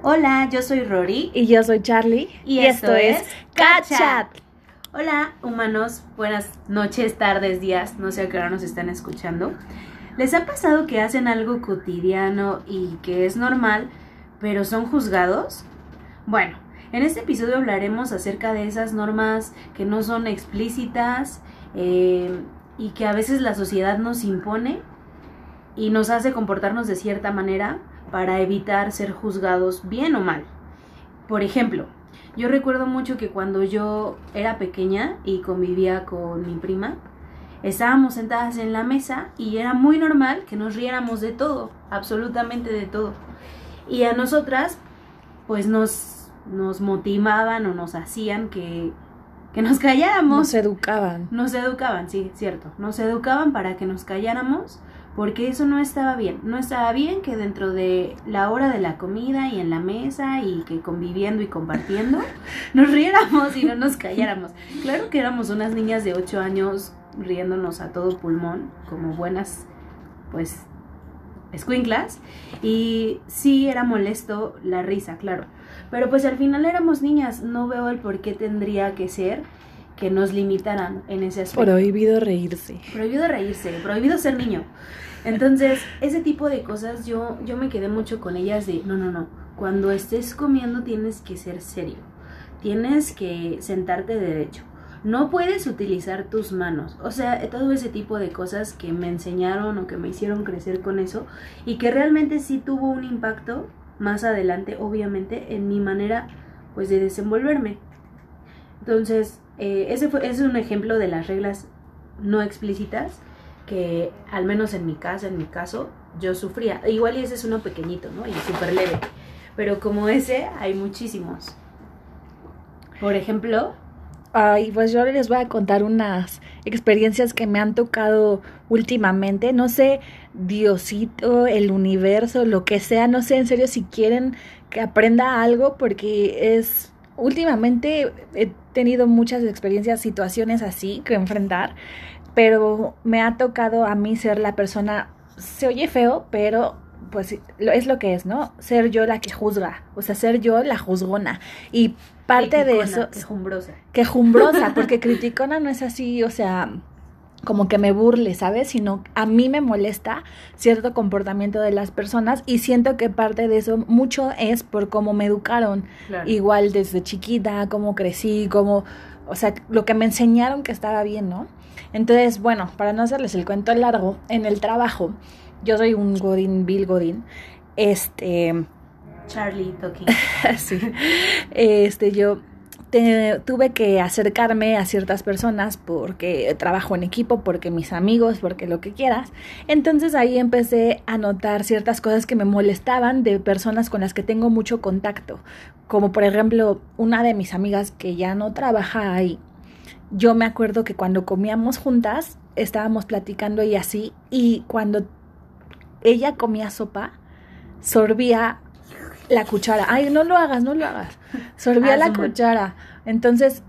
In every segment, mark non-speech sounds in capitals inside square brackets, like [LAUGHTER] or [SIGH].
Hola, yo soy Rory. Y yo soy Charlie. Y, esto, es Cachat. Hola, humanos. Buenas noches, tardes, días. No sé a qué hora nos están escuchando. ¿Les ha pasado que hacen algo cotidiano y que es normal, pero son juzgados? Bueno, en este episodio hablaremos acerca de esas normas que no son explícitas eh, y que a veces la sociedad nos impone y nos hace comportarnos de cierta manera para evitar ser juzgados bien o mal. Por ejemplo, yo recuerdo mucho que cuando yo era pequeña y convivía con mi prima, estábamos sentadas en la mesa y era muy normal que nos riéramos de todo, absolutamente de todo. Y a nosotras, pues nos, nos motivaban o nos hacían que, que nos calláramos. Nos educaban. Nos educaban, sí, cierto. Nos educaban para que nos calláramos porque eso no estaba bien. No estaba bien que dentro de la hora de la comida y en la mesa y que conviviendo y compartiendo [LAUGHS] nos riéramos y no nos calláramos. Claro que éramos unas niñas de 8 años riéndonos a todo pulmón, como buenas, pues, escuinclas. Y sí era molesto la risa, claro. Pero pues al final éramos niñas, no veo el por qué tendría que ser que nos limitaran en ese aspecto. Prohibido reírse. Prohibido reírse, prohibido ser niño. Entonces, ese tipo de cosas yo, yo me quedé mucho con ellas de, no, no, no, cuando estés comiendo tienes que ser serio, tienes que sentarte derecho, no puedes utilizar tus manos, o sea, todo ese tipo de cosas que me enseñaron o que me hicieron crecer con eso y que realmente sí tuvo un impacto más adelante, obviamente, en mi manera pues de desenvolverme. Entonces, eh, ese, fue, ese es un ejemplo de las reglas no explícitas que al menos en mi casa, en mi caso, yo sufría. Igual y ese es uno pequeñito, ¿no? Y súper leve. Pero como ese, hay muchísimos. Por ejemplo... Ay, pues yo les voy a contar unas experiencias que me han tocado últimamente. No sé, Diosito, el universo, lo que sea, no sé en serio si quieren que aprenda algo porque es últimamente he tenido muchas experiencias, situaciones así que enfrentar pero me ha tocado a mí ser la persona, se oye feo, pero pues es lo que es, ¿no? Ser yo la que juzga, o sea, ser yo la juzgona. Y parte de eso... Quejumbrosa. Quejumbrosa, [LAUGHS] porque criticona no es así, o sea, como que me burle, ¿sabes? Sino a mí me molesta cierto comportamiento de las personas y siento que parte de eso mucho es por cómo me educaron. Igual desde chiquita, cómo crecí, cómo, o sea, lo que me enseñaron que estaba bien, ¿no? Entonces, bueno, para no hacerles el cuento largo, en el trabajo, yo soy un Godín, Bill Godín, este... Charlie Toki. [LAUGHS] sí. Este, yo tuve que acercarme a ciertas personas porque trabajo en equipo, porque mis amigos, porque lo que quieras. Entonces ahí empecé a notar ciertas cosas que me molestaban de personas con las que tengo mucho contacto. Como por ejemplo, una de mis amigas que ya no trabaja ahí yo me acuerdo que cuando comíamos juntas, estábamos platicando y así, y cuando ella comía sopa, sorbía la cuchara. Ay, no lo hagas, no lo hagas. Sorbía la cuchara. Entonces,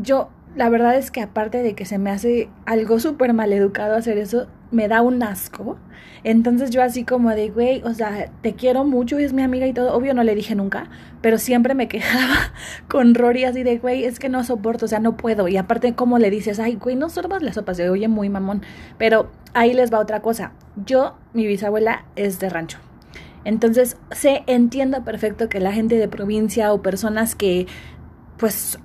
yo, la verdad es que aparte de que se me hace algo súper mal educado hacer eso, me da un asco. Entonces yo así como de, güey, o sea, te quiero mucho, es mi amiga y todo. Obvio no le dije nunca, pero siempre me [LAUGHS] quejaba con Rory así de, güey, es que no soporto, o sea, no puedo. Y aparte, como le dices, ay, güey, no sorbas las sopas, se oye muy mamón. Pero ahí les va otra cosa. Yo, mi bisabuela es de rancho. Entonces, sé, entiendo perfecto que la gente de provincia o personas que, pues,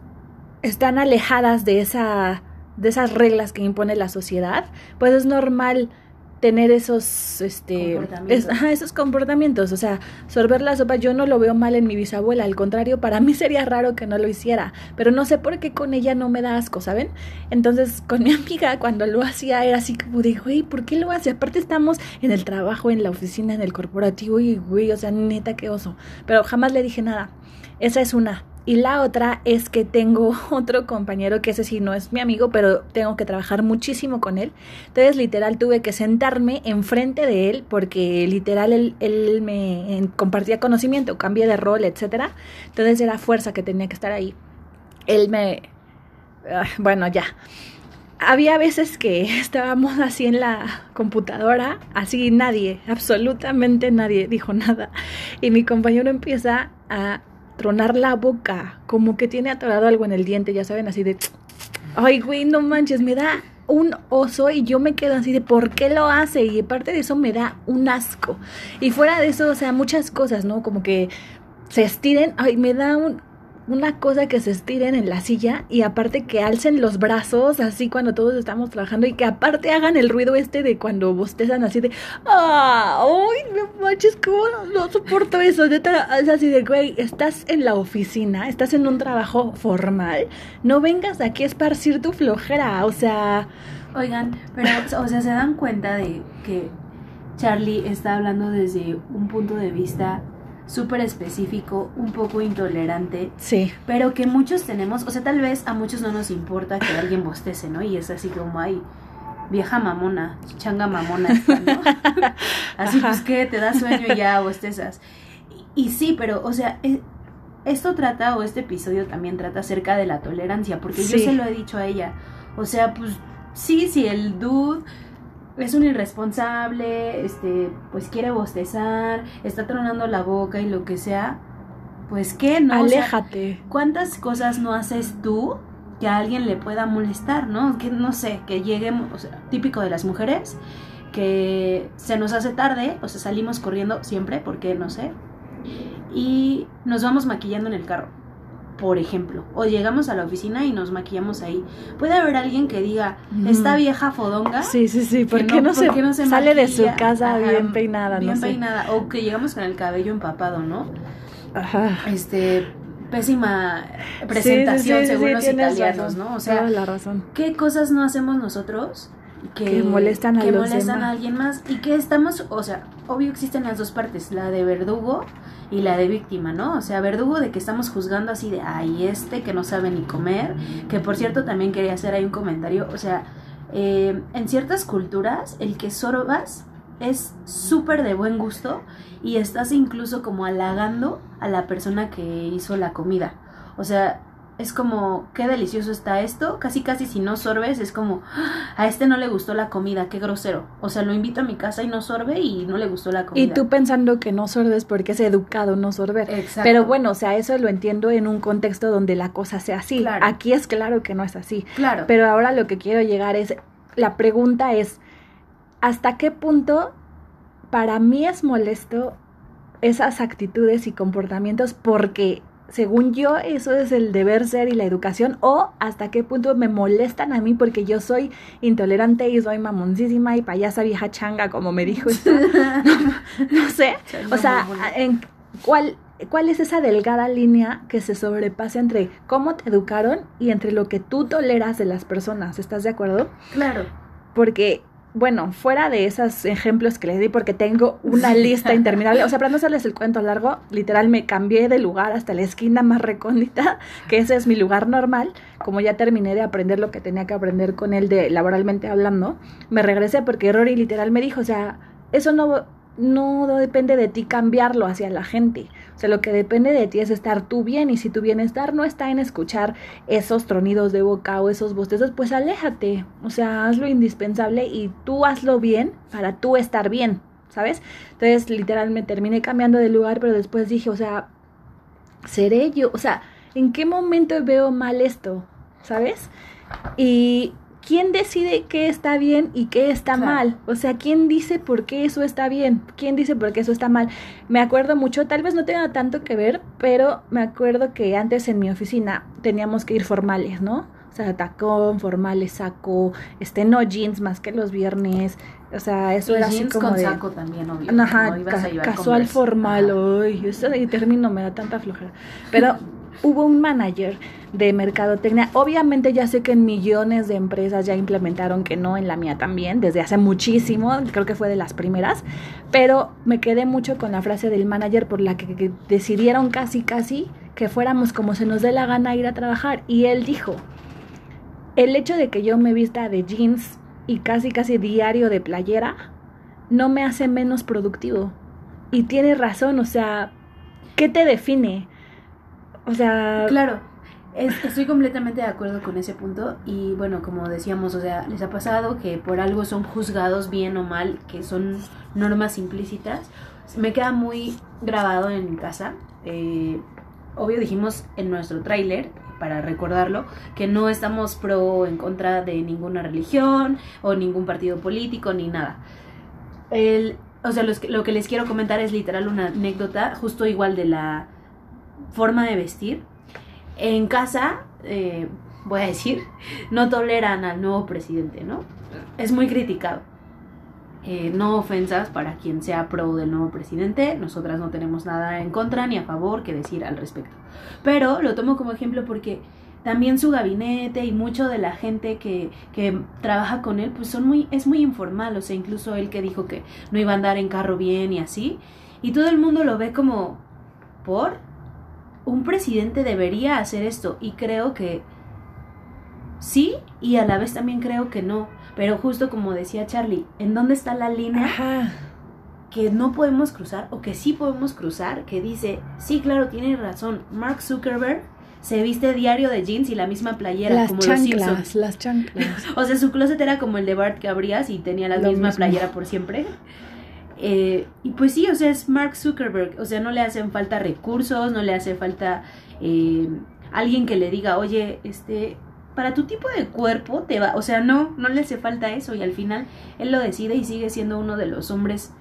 están alejadas de esa de esas reglas que impone la sociedad, pues es normal tener esos este comportamientos. esos comportamientos, o sea, sorber la sopa yo no lo veo mal en mi bisabuela, al contrario, para mí [LAUGHS] sería raro que no lo hiciera, pero no sé por qué con ella no me da asco, ¿saben? Entonces, con mi [LAUGHS] amiga cuando lo hacía era así como de, güey, ¿por qué lo hace? Aparte estamos en el trabajo, en la oficina, en el corporativo y güey, o sea, neta qué oso, pero jamás le dije nada. Esa es una. Y la otra es que tengo [LAUGHS] otro compañero que ese sí no es mi amigo, pero tengo que trabajar muchísimo con él. Entonces, literal, tuve que sentarme enfrente de él porque literal él, él me compartía conocimiento, cambié de rol, etcétera. Entonces era fuerza que tenía que estar ahí. Él me... Ah, bueno, ya. había veces que [LAUGHS] estábamos así en la computadora, así nadie, absolutamente nadie dijo nada. Y mi compañero empieza a tronar la boca, como que tiene atorado algo en el diente, ya saben, así de, ay, güey, no manches, me da un oso y yo me quedo así de por qué lo hace y aparte de eso me da un asco. Y fuera de eso, o sea, muchas cosas, ¿no? Como que se estiren, ay, me da un, una cosa que se estiren en la silla y aparte que alcen los brazos así cuando todos estamos trabajando y que aparte hagan el ruido este de cuando bostezan así de ¡Ah! ¡Ay, no manches! ¿Cómo no, soporto eso? es así de, güey, estás en la oficina, estás en un trabajo formal, no vengas aquí a esparcir tu flojera, o sea... Oigan, pero, o sea, se dan cuenta de que Charlie está hablando desde un punto de vista súper específico, un poco intolerante. Sí. Pero que muchos tenemos, o sea, tal vez a muchos no nos importa que alguien bostece, ¿no? Y es así como, ay, vieja mamona, changa mamona, ¿no? [LAUGHS] así pues que te da sueño y ya bostezas. Y, y sí, pero, o sea, e, esto trata, o este episodio también trata acerca de la tolerancia, porque yo se lo he dicho a ella. O sea, pues sí, si el dude es un irresponsable, este, pues quiere bostezar, está tronando la boca y lo que sea, pues qué, ¿no? Aléjate. ¿Cuántas cosas no haces tú que a alguien le pueda molestar, ¿no? Que no sé, que lleguemos, o sea, típico de las mujeres, que se nos hace tarde, o sea, salimos corriendo siempre, porque no sé, y nos vamos maquillando en el carro por ejemplo, o llegamos a la oficina y nos maquillamos ahí. Puede haber alguien que diga, esta vieja fodonga. Sí, sí, sí, ¿por qué no, se, sale de su casa bien peinada? Bien no peinada, o que llegamos con el cabello empapado, ¿no? Ajá. Este, pésima presentación según los italianos, ¿no? O sea, la razón. ¿qué cosas no hacemos nosotros? Que, molestan, a, que molestan a alguien más y que estamos, o sea, obvio existen las dos partes, la de verdugo y la de víctima, ¿no? O sea, verdugo de que estamos juzgando así de, ay, este que no sabe ni comer, que por cierto también quería hacer ahí un comentario, o sea, eh, en ciertas culturas el que sorbas es súper de buen gusto y estás incluso como halagando a la persona que hizo la comida. O sea, es como, qué delicioso está esto, casi casi si no sorbes es como, ah, a este no le gustó la comida, qué grosero. O sea, lo invito a mi casa y no sorbe y no le gustó la comida. Y tú pensando que no sorbes porque es educado no sorber. Exacto. Pero bueno, o sea, eso lo entiendo en un contexto donde la cosa sea así. Aquí es claro que no es así. Claro. Pero ahora lo que quiero llegar es, la pregunta es, ¿hasta qué punto para mí es molesto esas actitudes y comportamientos porque según yo, eso es el deber ser y la educación, o hasta qué punto me molestan a mí porque yo soy intolerante y soy mamoncísima y payasa vieja changa, como me dijo [LAUGHS] [LAUGHS] no, sé. O sea, en cuál, ¿cuál es esa delgada línea que se sobrepasa entre cómo te educaron y entre lo que tú toleras de las personas? ¿Estás de acuerdo? Claro. Porque bueno, fuera de esos ejemplos que les di, porque tengo una lista [LAUGHS] interminable, o sea, para no hacerles el cuento largo, literal me cambié de lugar hasta la esquina más recóndita, [LAUGHS] que ese es mi lugar normal, como ya terminé de aprender lo que tenía que aprender con él de laboralmente hablando, me regresé porque Rory literal me dijo, o sea, eso no no depende de ti cambiarlo hacia la gente. O sea, lo que depende de ti es estar tú bien y si tu bienestar no está en escuchar esos tronidos de boca o esos bostezos, pues aléjate. O sea, hazlo indispensable y tú hazlo bien para tú estar bien, ¿sabes? Entonces, literal, me terminé cambiando de lugar, pero después dije, o sea, seré yo, o sea, ¿en qué momento veo mal esto? ¿Sabes? Y ¿quién decide qué está bien y qué está mal? O sea, ¿quién dice por qué eso está bien? ¿Quién dice por qué eso está mal? Me acuerdo mucho, tal vez no tenga tanto que ver, pero me acuerdo que antes en mi oficina teníamos que ir formales, ¿no? O sea, tacón, formales, saco, este, no jeans más que los viernes. O sea, eso era así como con de... saco también, obvio. Ajá, casual, formal, hoy. Ese término me da tanta flojera. Pero hubo un manager de mercadotecnia. Obviamente ya sé que en millones de empresas ya implementaron que no, en la mía también, desde hace muchísimo, creo que fue de las primeras, pero me quedé mucho con la frase del manager por la que, decidieron casi casi que fuéramos como se nos dé la gana ir a trabajar y él dijo, el hecho de que yo me vista de jeans y casi casi diario de playera no me hace menos productivo. Y tiene razón, o sea, ¿qué te define? O sea... Claro. estoy completamente de acuerdo con ese punto y bueno, como decíamos, o sea, les ha pasado que por algo son juzgados bien o mal, que son normas implícitas. Me queda muy grabado en casa. Eh, obvio dijimos en nuestro tráiler, para recordarlo, que no estamos pro o en contra de ninguna religión o ningún partido político ni nada. El, o sea, lo que les quiero comentar es literal una anécdota, justo igual de la forma de vestir. En casa, eh, voy a decir, no toleran al nuevo presidente, ¿no? Es muy criticado. Eh, no ofensas para quien sea pro del nuevo presidente, nosotras no tenemos nada en contra ni a favor que decir al respecto. Pero lo tomo como ejemplo porque también su gabinete y mucho de la gente que, que, trabaja con él, pues son muy, es muy informal, o sea, incluso él que dijo que no iba a andar en carro bien y así, y todo el mundo lo ve como, ¿por? Un presidente debería hacer esto, y creo que sí, y a la vez también creo que no, pero justo como decía Charlie, ¿en dónde está la línea? que no podemos cruzar o que sí podemos cruzar, que dice, sí, claro, tiene razón, Mark Zuckerberg se viste diario de jeans y la misma playera las como chanclas, los Simpsons. Las chanclas. [LAUGHS] o sea, su closet era como el de Bart que abrías y tenía la misma playera por siempre. Eh, y pues sí, o sea, es Mark Zuckerberg. O sea, no le hacen falta recursos, no le hace falta eh, alguien que le diga, oye, este, para tu tipo de cuerpo te va. O sea, no, no le hace falta eso. Y al final él lo decide y sigue siendo uno de los hombres,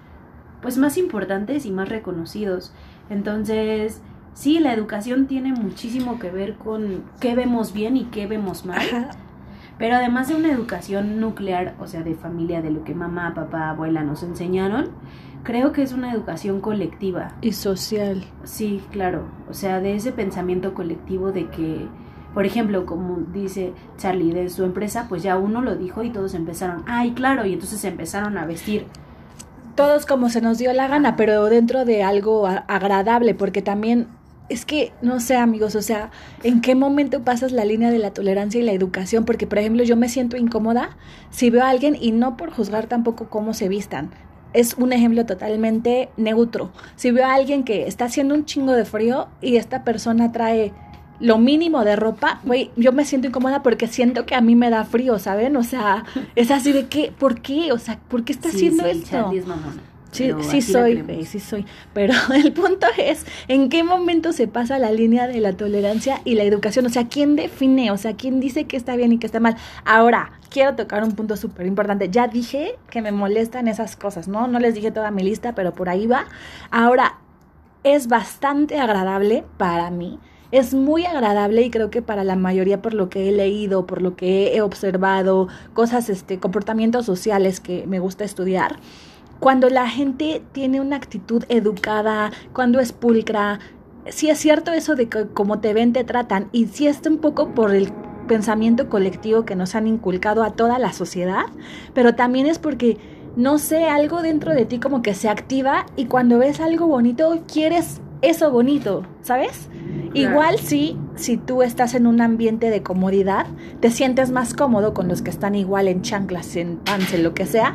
pues más importantes y más reconocidos. Entonces, sí, la educación tiene muchísimo que ver con qué vemos bien y qué vemos mal. Pero además de una educación nuclear, o sea, de familia, de lo que mamá, papá, abuela nos enseñaron, creo que es una educación colectiva. Y social. Sí, claro. O sea, de ese pensamiento colectivo de que, por ejemplo, como dice Charlie de su empresa, pues ya uno lo dijo y todos empezaron, ay, claro, y entonces empezaron a vestir todos como se nos dio la gana, pero dentro de algo agradable, porque también es que, no sé, amigos, o sea, ¿en qué momento pasas la línea de la tolerancia y la educación? Porque, por ejemplo, yo me siento incómoda si veo a alguien y no por juzgar tampoco cómo se vistan. Es un ejemplo totalmente neutro. Si veo a alguien que está haciendo un chingo de frío y esta persona trae lo mínimo de ropa, güey, yo me siento incómoda porque siento que a mí me da frío, ¿saben? O sea, es así de que, ¿por qué? O sea, ¿por qué está haciendo esto? Sí, sí soy, sí soy. Pero [LAUGHS] el punto es, ¿en qué momento se pasa la línea de la tolerancia y la educación? O sea, ¿quién define? O sea, ¿quién dice que está bien y que está mal? Ahora, quiero tocar un punto súper importante. Ya dije que me molestan esas cosas, ¿no? No les dije toda mi lista, pero por ahí va. Ahora, es bastante agradable para mí. Es muy agradable y creo que para la mayoría por lo que he leído, por lo que he observado, cosas, este, comportamientos sociales que me gusta estudiar cuando la gente tiene una actitud educada, cuando es pulcra, sí es cierto eso de que como te ven te tratan y sí está un poco por el pensamiento colectivo que nos han inculcado a toda la sociedad, pero también es porque no sé, algo dentro de ti como que se activa y cuando ves algo bonito quieres eso bonito, ¿sabes? Igual sí, si tú estás en un ambiente de comodidad, te sientes más cómodo con los que están igual en chanclas, en pants, en lo que sea,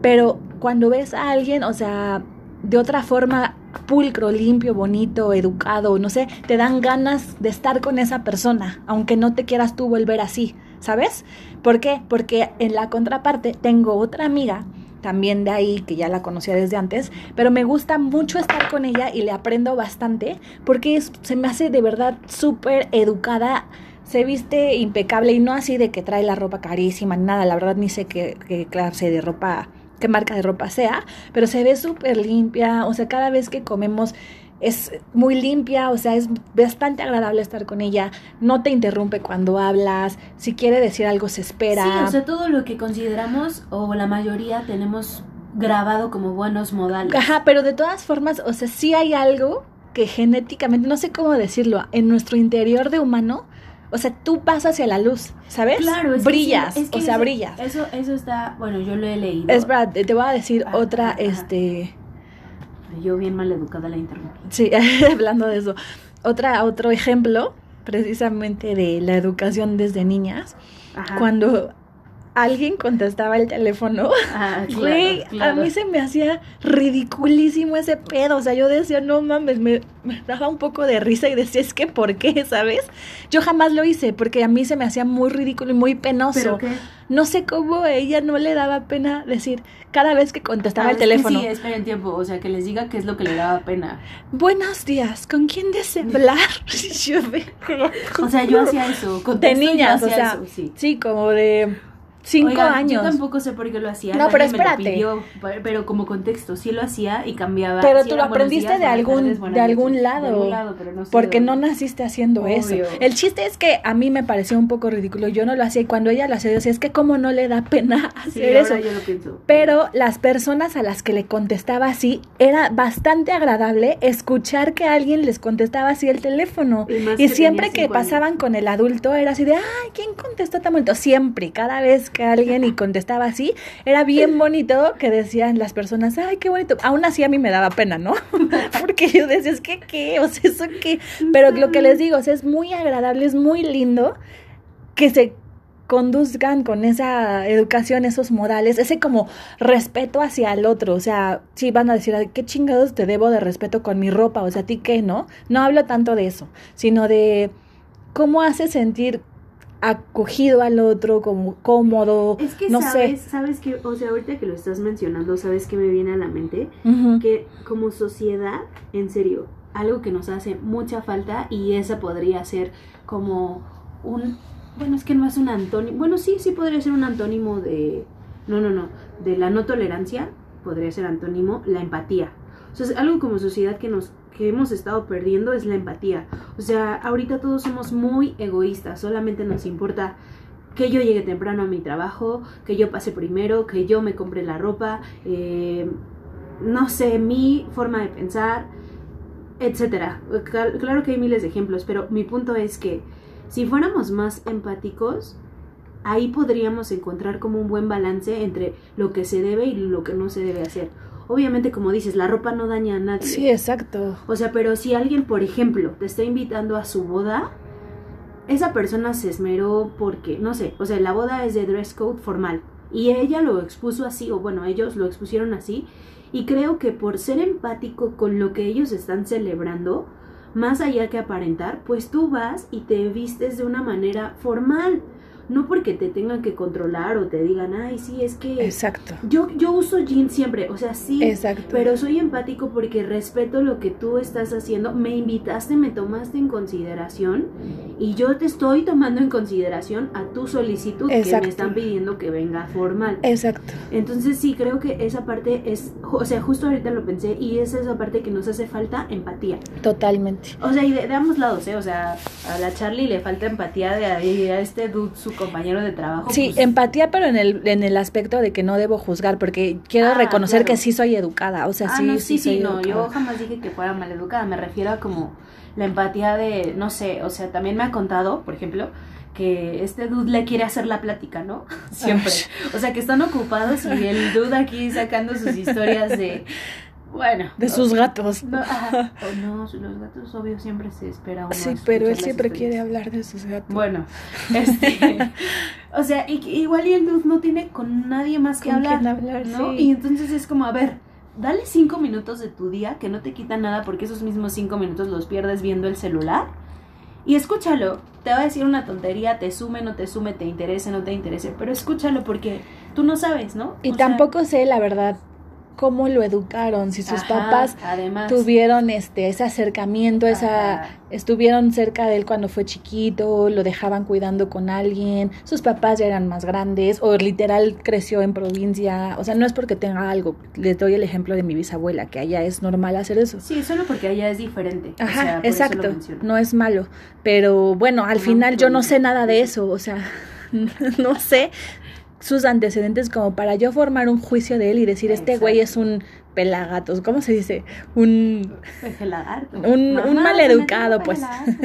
pero cuando ves a alguien, o sea, de otra forma pulcro, limpio, bonito, educado, no sé, te dan ganas de estar con esa persona, aunque no te quieras tú volver así, ¿sabes? ¿Por qué? Porque en la contraparte tengo otra amiga, también de ahí, que ya la conocía desde antes, pero me gusta mucho estar con ella y le aprendo bastante porque se me hace de verdad súper educada se viste impecable y no así de que trae la ropa carísima, nada, la verdad ni sé qué, qué clase de ropa qué marca de ropa sea, pero se ve súper limpia, o sea, cada vez que comemos es muy limpia, o sea, es bastante agradable estar con ella, no te interrumpe cuando hablas, si quiere decir algo se espera. Sí, o sea, todo lo que consideramos o la mayoría tenemos grabado como buenos modales. Ajá, pero de todas formas, o sea, sí hay algo que genéticamente, no sé cómo decirlo, en nuestro interior de humano o sea, tú pasas hacia la luz, ¿sabes? Claro, es brillas, o sea, brillas. Eso, eso está, bueno, yo lo he leído. Es verdad, te voy a decir otra, este... Yo bien mal educada la internet. Sí, [LAUGHS] hablando de eso. Otra, otro ejemplo, precisamente de la educación desde niñas. Cuando alguien contestaba el teléfono, Ah, claro, [LAUGHS] güey, claro. a mí se me hacía ridiculísimo ese pedo. O sea, yo decía, no mames, me, me daba un poco de risa y decía, es que ¿por qué? [LAUGHS] ¿Sabes? Yo jamás lo hice porque a mí se me hacía muy ridículo y muy penoso. ¿Pero qué? No sé cómo a ella no le daba pena decir cada vez que contestaba Ah, el es que teléfono. Sí, esperen tiempo, o sea, que les diga qué es lo que le daba pena. Buenos días, ¿con quién desea hablar? [LAUGHS] O sea, yo hacía eso. de niñas, o sea, eso, sí. sí, como de cinco Oigan, años. Yo tampoco sé por qué lo hacía. No, pero me lo espérate. pidió, pe- pero como contexto, sí lo hacía y cambiaba. Pero sí tú lo aprendiste días, de algún, tardes, de algún noches. lado. De algún lado, pero no sé porque no naciste haciendo eso. El chiste es que a mí me pareció un poco ridículo. Yo no lo hacía y cuando ella lo hacía, yo decía, es que cómo no le da pena Sí, hacer eso. ahora yo lo pienso. Pero las personas a las que le contestaba así, era bastante agradable escuchar que alguien les contestaba así el teléfono. Y más Y que siempre que años. pasaban con el adulto era así de, ay, ¿quién contestó tan bonito? Siempre, cada vez que alguien y contestaba así, era bien bonito que decían las personas, ay, qué bonito. Aún así a mí me daba pena, ¿no? [LAUGHS] Porque yo decía, es que qué, o sea, eso qué. Pero lo que les digo, es muy agradable, es muy lindo que se conduzcan con esa educación, esos modales, ese como respeto hacia el otro, o sea, sí van a decir, "Ay, ¿qué chingados te debo de respeto con mi ropa? O sea, ¿a ti qué, no? No hablo tanto de eso, sino de cómo hace sentir acogido al otro, como cómodo, Es que no sabes, sé. sabes que, o sea, ahorita que lo estás mencionando, ¿sabes qué me viene a la mente? Que como sociedad, en serio, algo que nos hace mucha falta y esa podría ser como un, bueno, es que no es un antónimo, bueno, sí, sí podría ser un antónimo de, no, no, no, de la no tolerancia, podría ser antónimo, la empatía. O sea, es algo como sociedad que nos que hemos estado perdiendo es la empatía. O sea, ahorita todos somos muy egoístas, solamente nos importa que yo llegue temprano a mi trabajo, que yo pase primero, que yo me compre la ropa, eh, no sé, mi forma de pensar, etcétera. Claro que hay miles de ejemplos, pero mi punto es que si fuéramos más empáticos, ahí podríamos encontrar como un buen balance entre lo que se debe y lo que no se debe hacer. Obviamente, como dices, la ropa no daña a nadie. Sí, exacto. O sea, pero si alguien, por ejemplo, te está invitando a su boda, esa persona se esmeró porque, no sé, o sea, la boda es de dress code formal y ella lo expuso así, o bueno, ellos lo expusieron así, y creo que por ser empático con lo que ellos están celebrando, más allá que aparentar, pues tú vas y te vistes de una manera formal, no porque te tengan que controlar o te digan, ay, sí, es que Exacto. yo, yo uso jeans siempre, o sea, sí, Exacto. pero soy empático porque respeto lo que tú estás haciendo. Me invitaste, me tomaste en consideración y yo te estoy tomando en consideración a tu solicitud que Exacto. me están pidiendo que venga formal. Exacto. Entonces sí, creo que esa parte es, o sea, justo ahorita lo pensé y es esa parte que nos hace falta empatía. Totalmente. O sea, y de, de ambos lados, ¿eh? O sea, a la Charlie le falta empatía de a, este dude, compañero de trabajo. Sí, pues, empatía, pero en el, en el aspecto de que no debo juzgar, porque quiero Ah, reconocer claro. que sí soy educada. O sea, Ah, sí, no, sí, sí, no, educada. yo jamás dije que fuera maleducada, me refiero a como la empatía de, no sé, o sea, también me ha contado, por ejemplo, que este dude le quiere hacer la plática, ¿no? [LAUGHS] Siempre. O sea, que están ocupados y el dude aquí sacando sus historias de, bueno. De sus gatos. No, ajá. [LAUGHS] No, los gatos, obvio, siempre se espera uno Sí, pero él siempre quiere hablar de sus gatos. Bueno, [LAUGHS] este, [LAUGHS] o sea, y- igual y el dude no tiene con nadie más que hablar, hablar, ¿no? sí. Y entonces es como, a ver, dale cinco minutos de tu día que no te quita nada porque esos mismos cinco minutos los pierdes viendo el celular y escúchalo. Te va a decir una tontería, te sume, no te sume, te interese, no te interese, pero escúchalo porque tú no sabes, ¿no? Y O sea, tampoco sé, la verdad, cómo lo educaron, si sus ajá, papás además, tuvieron este ese acercamiento, esa estuvieron cerca de él cuando fue chiquito, lo dejaban cuidando con alguien, sus papás ya eran más grandes o literal creció en provincia, o sea, no es porque tenga algo, les doy el ejemplo de mi bisabuela, que allá es normal hacer eso. Sí, solo porque allá es diferente. o Ajá, sea, por eso lo exacto, no es malo, pero bueno, al No, final yo no sé nada de eso, o sea, [LAUGHS] no sé sus antecedentes como para yo formar un juicio de él y decir, este güey es un pelagatos, ¿cómo se dice? Un un, Mamá, un maleducado, pues.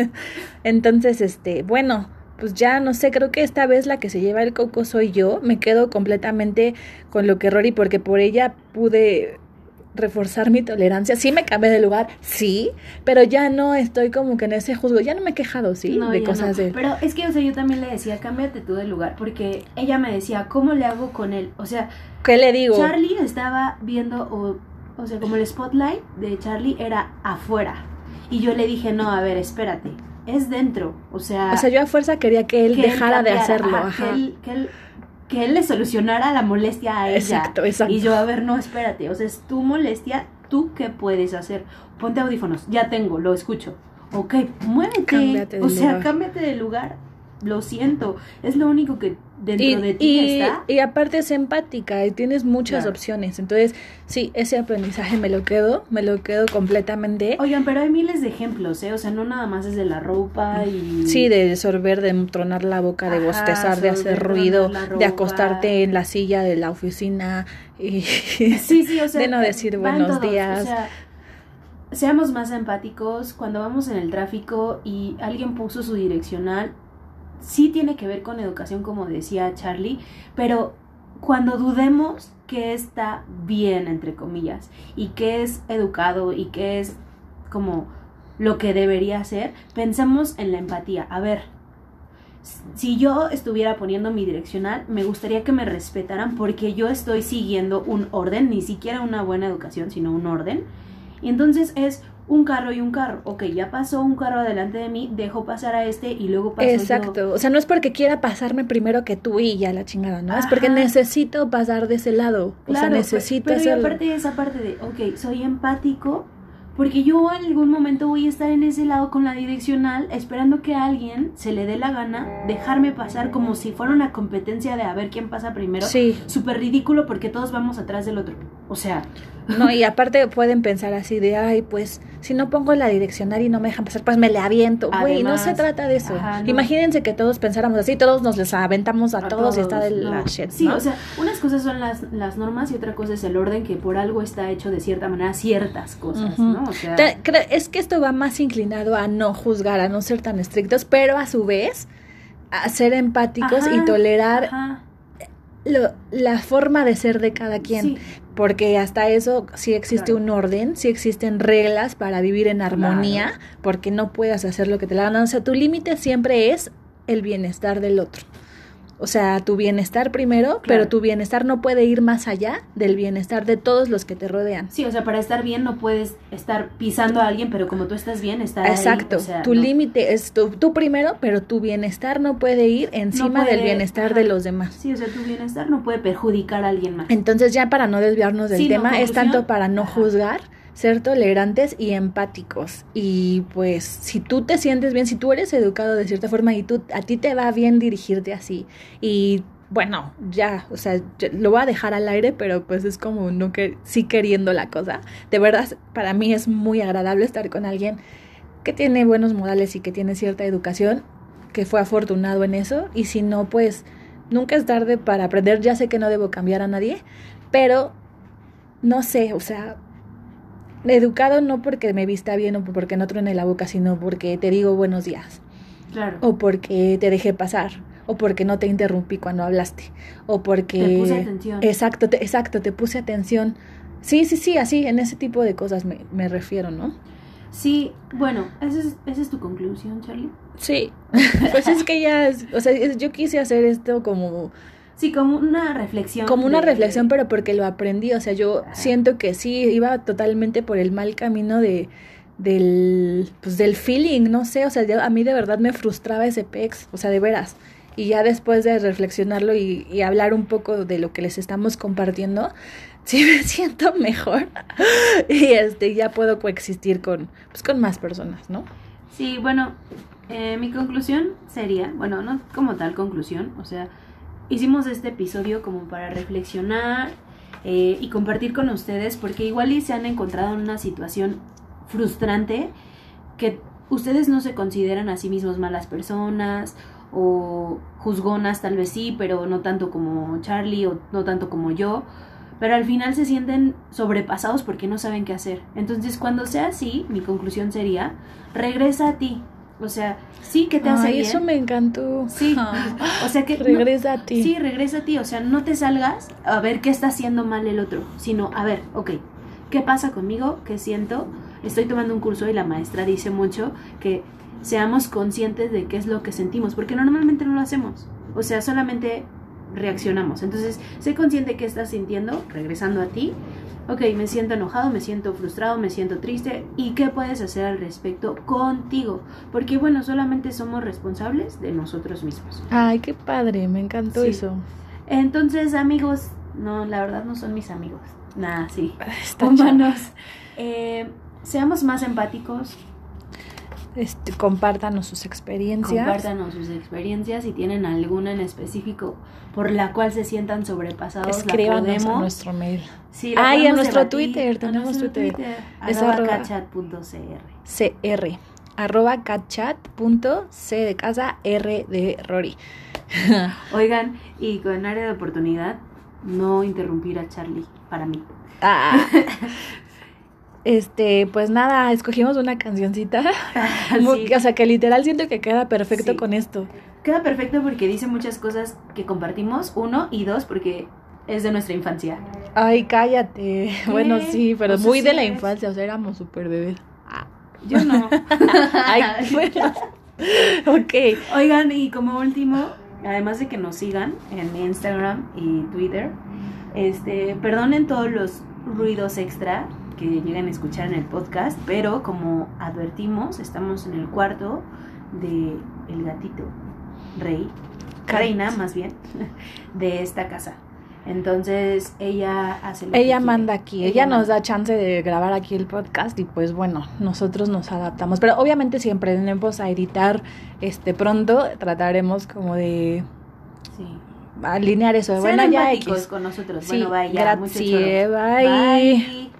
[LAUGHS] Entonces, este, bueno, pues ya no sé, creo que esta vez la que se lleva el coco soy yo. Me quedo completamente con lo que Rory, porque por ella pude reforzar mi tolerancia. Sí me cambié de lugar, sí, pero ya no estoy como que en ese juzgo, ya no me he quejado, sí, No, de cosas no. de... Pero es que, o sea, yo también le decía, cámbiate tú de lugar, porque ella me decía, ¿cómo le hago con él? O sea, ¿Qué le digo? Charlie estaba viendo, o, o sea, como el spotlight de Charlie era afuera. Y yo le dije, no, a ver, espérate, es dentro. O sea, O sea, yo a fuerza quería que él que dejara de cambiara, hacerlo, ajá, ajá. Que, él, que, él, que él le solucionara la molestia a ella. Exacto, exacto. Y yo, a ver, no, espérate, o sea, es tu molestia, ¿tú qué puedes hacer? Ponte audífonos, ya tengo, lo escucho. Ok, muévete. Cámbiate de o sea, lugar. cámbiate de lugar. Lo siento, es lo único que dentro Y, de ti y- está. y aparte es empática y tienes muchas Claro. opciones. Entonces, sí, ese aprendizaje me lo quedo, me lo quedo completamente. Oigan, pero hay miles de ejemplos, ¿eh? O sea, no nada más es de la ropa y... Sí, de sorber, de tronar la boca, de Ajá, bostezar, de hacer ruido, de acostarte en la silla de la oficina y Sí, sí, o sea, [LAUGHS] de no decir buenos todos, días. O sea, seamos más empáticos cuando vamos en el tráfico y alguien puso su direccional. Sí tiene que ver con educación, como decía Charlie, pero cuando dudemos que está bien, entre comillas, y que es educado y que es como lo que debería ser, pensemos en la empatía. A ver, si yo estuviera poniendo mi direccional, me gustaría que me respetaran porque yo estoy siguiendo un orden, ni siquiera una buena educación, sino un orden. Y entonces es un carro y un carro. Ok, ya pasó un carro adelante de mí, dejo pasar a este y luego paso yo. Exacto, o sea, no es porque quiera pasarme primero que tú y ya la chingada, ¿no? Es porque necesito pasar de ese lado, o sea, necesito pero y hacerlo. aparte esa parte de, ok, soy empático porque yo en algún momento voy a estar en ese lado con la direccional esperando que a alguien se le dé la gana dejarme pasar como si fuera una competencia de a ver quién pasa primero. Sí, Súper ridículo porque todos vamos atrás del otro. O sea, no, y aparte pueden pensar así de, ay, pues, si no pongo la direccional y no me dejan pasar, pues me le aviento. Güey, no se trata de eso. ajá, no. Imagínense que todos pensáramos así, todos nos les aventamos a, a todos, y está de no. la shit, Sí, ¿no? o sea, unas cosas son las, las normas y otra cosa es el orden que por algo está hecho de cierta manera ciertas cosas. ¿no? O sea, Es que esto va más inclinado a no juzgar, a no ser tan estrictos, pero a su vez a ser empáticos y tolerar ajá, lo- la forma de ser de cada quien. sí. Porque hasta eso sí existe Claro. un orden, sí existen reglas para vivir en armonía, porque no puedas hacer lo que te la gana. O sea, tu límite siempre es el bienestar del otro. O sea, tu bienestar primero, pero tu bienestar no puede ir más allá del bienestar de todos los que te rodean. Sí, o sea, para estar bien no puedes estar pisando a alguien, pero como tú estás bien, estar ahí, Exacto. o sea, tu no. límite es tu, tú primero, pero tu bienestar no puede ir encima del puede- bienestar ajá. de los demás. Sí, o sea, tu bienestar no puede perjudicar a alguien más. Entonces ya para no desviarnos del Sí, no, tema, es tanto para no Ajá. juzgar, ser tolerantes y empáticos. Y pues si tú te sientes bien, si tú eres educado de cierta forma y tú a ti te va bien dirigirte así y bueno, ya, o sea, lo voy a dejar al aire, pero pues es como no que sí queriendo la cosa. De verdad, para mí es muy agradable estar con alguien que tiene buenos modales y que tiene cierta educación, que fue afortunado en eso y si no, pues nunca es tarde para aprender. Ya sé que no debo cambiar a nadie, pero no sé, o sea, educado no porque me vista bien o porque no truene la boca, sino porque te digo buenos días, Claro. o porque te dejé pasar, o porque no te interrumpí cuando hablaste, o porque... Te puse atención. Exacto, te, exacto, te puse atención. Sí, sí, sí, así, en ese tipo de cosas me, me refiero, ¿no? Sí, bueno, esa es, esa es tu conclusión, Charlie. Sí, [LAUGHS] pues es que ya, es- o sea, yo quise hacer esto como Sí, como una reflexión. como una de- reflexión, pero porque lo aprendí, o sea, yo Ajá. siento que sí, iba totalmente por el mal camino de del pues del feeling, no sé, o sea, yo- a mí de verdad me frustraba ese pex, o sea, de veras. Y ya después de reflexionarlo y, y hablar un poco de lo que les estamos compartiendo, [LAUGHS] sí me siento mejor. [LAUGHS] y este ya puedo coexistir con pues con más personas, ¿no? Sí, bueno, eh, mi conclusión sería, bueno, no como tal conclusión, o sea, hicimos este episodio como para reflexionar eh, y compartir con ustedes, porque igual y se han encontrado en una situación frustrante que ustedes no se consideran a sí mismos malas personas o juzgonas tal vez sí, pero no tanto como Charlie o no tanto como yo, pero al final se sienten sobrepasados porque no saben qué hacer. Entonces, cuando sea así, mi conclusión sería, regresa a ti. O sea, sí que te hace Ay, bien. eso me encantó. Sí, [LAUGHS] o sea que no- regresa a ti. Sí, regresa a ti, o sea, no te salgas a ver qué está haciendo mal el otro, sino a ver, ok, ¿Qué pasa conmigo? ¿Qué siento? Estoy tomando un curso y la maestra dice mucho que seamos conscientes de qué es lo que sentimos, porque normalmente no lo hacemos. O sea, solamente reaccionamos. Entonces, sé consciente de qué estás sintiendo, regresando a ti. Ok, me siento enojado, me siento frustrado, me siento triste. ¿Y qué puedes hacer al respecto contigo? Porque, bueno, solamente somos responsables de nosotros mismos. Ay, qué padre, me encantó Sí. eso. Entonces, amigos, no, la verdad no son mis amigos. Nada, sí. Humanos, eh, seamos más empáticos, Este, compártanos sus experiencias. compártanos sus experiencias, si tienen alguna en específico por la cual se sientan sobrepasados, la Escríbanos a podemos. nuestro mail. Sí, la Ah, y a nuestro debatir. Twitter, tenemos nuestro Twitter. Es arroba cachat.cr. CR. Arroba catchat.c de casa R de Rory. [LAUGHS] Oigan, y con área de oportunidad, no interrumpir a Charlie para mí. Ah. [LAUGHS] Este, pues nada, escogimos una cancioncita. [LAUGHS] Muy- Sí. O sea, que literal siento que queda perfecto Sí. con esto. Queda perfecto porque dice muchas cosas que compartimos, uno, y dos, porque es de nuestra infancia. Ay, cállate. Bueno, sí, pero O sea, muy de la es. infancia, o sea, éramos súper bebés. Ah. Yo no. [LAUGHS] Ay, [LAUGHS] bueno. ok. Oigan, y como último, además de que nos sigan en Instagram y Twitter, este, perdonen todos los ruidos extra que llegan a escuchar en el podcast, pero como advertimos, estamos en el cuarto de el gatito, rey, reina más bien, [LAUGHS] de esta casa. Entonces ella hace lo que Ella quiere. manda aquí, ella, nos manda. da chance de grabar aquí el podcast y pues bueno, nosotros nos adaptamos. Pero obviamente si emprendemos a editar este pronto, trataremos como de Sí. alinear eso. Sean bueno, ya X. con nosotros. Sí, bueno, bye, ya, grazie, bye. Bye.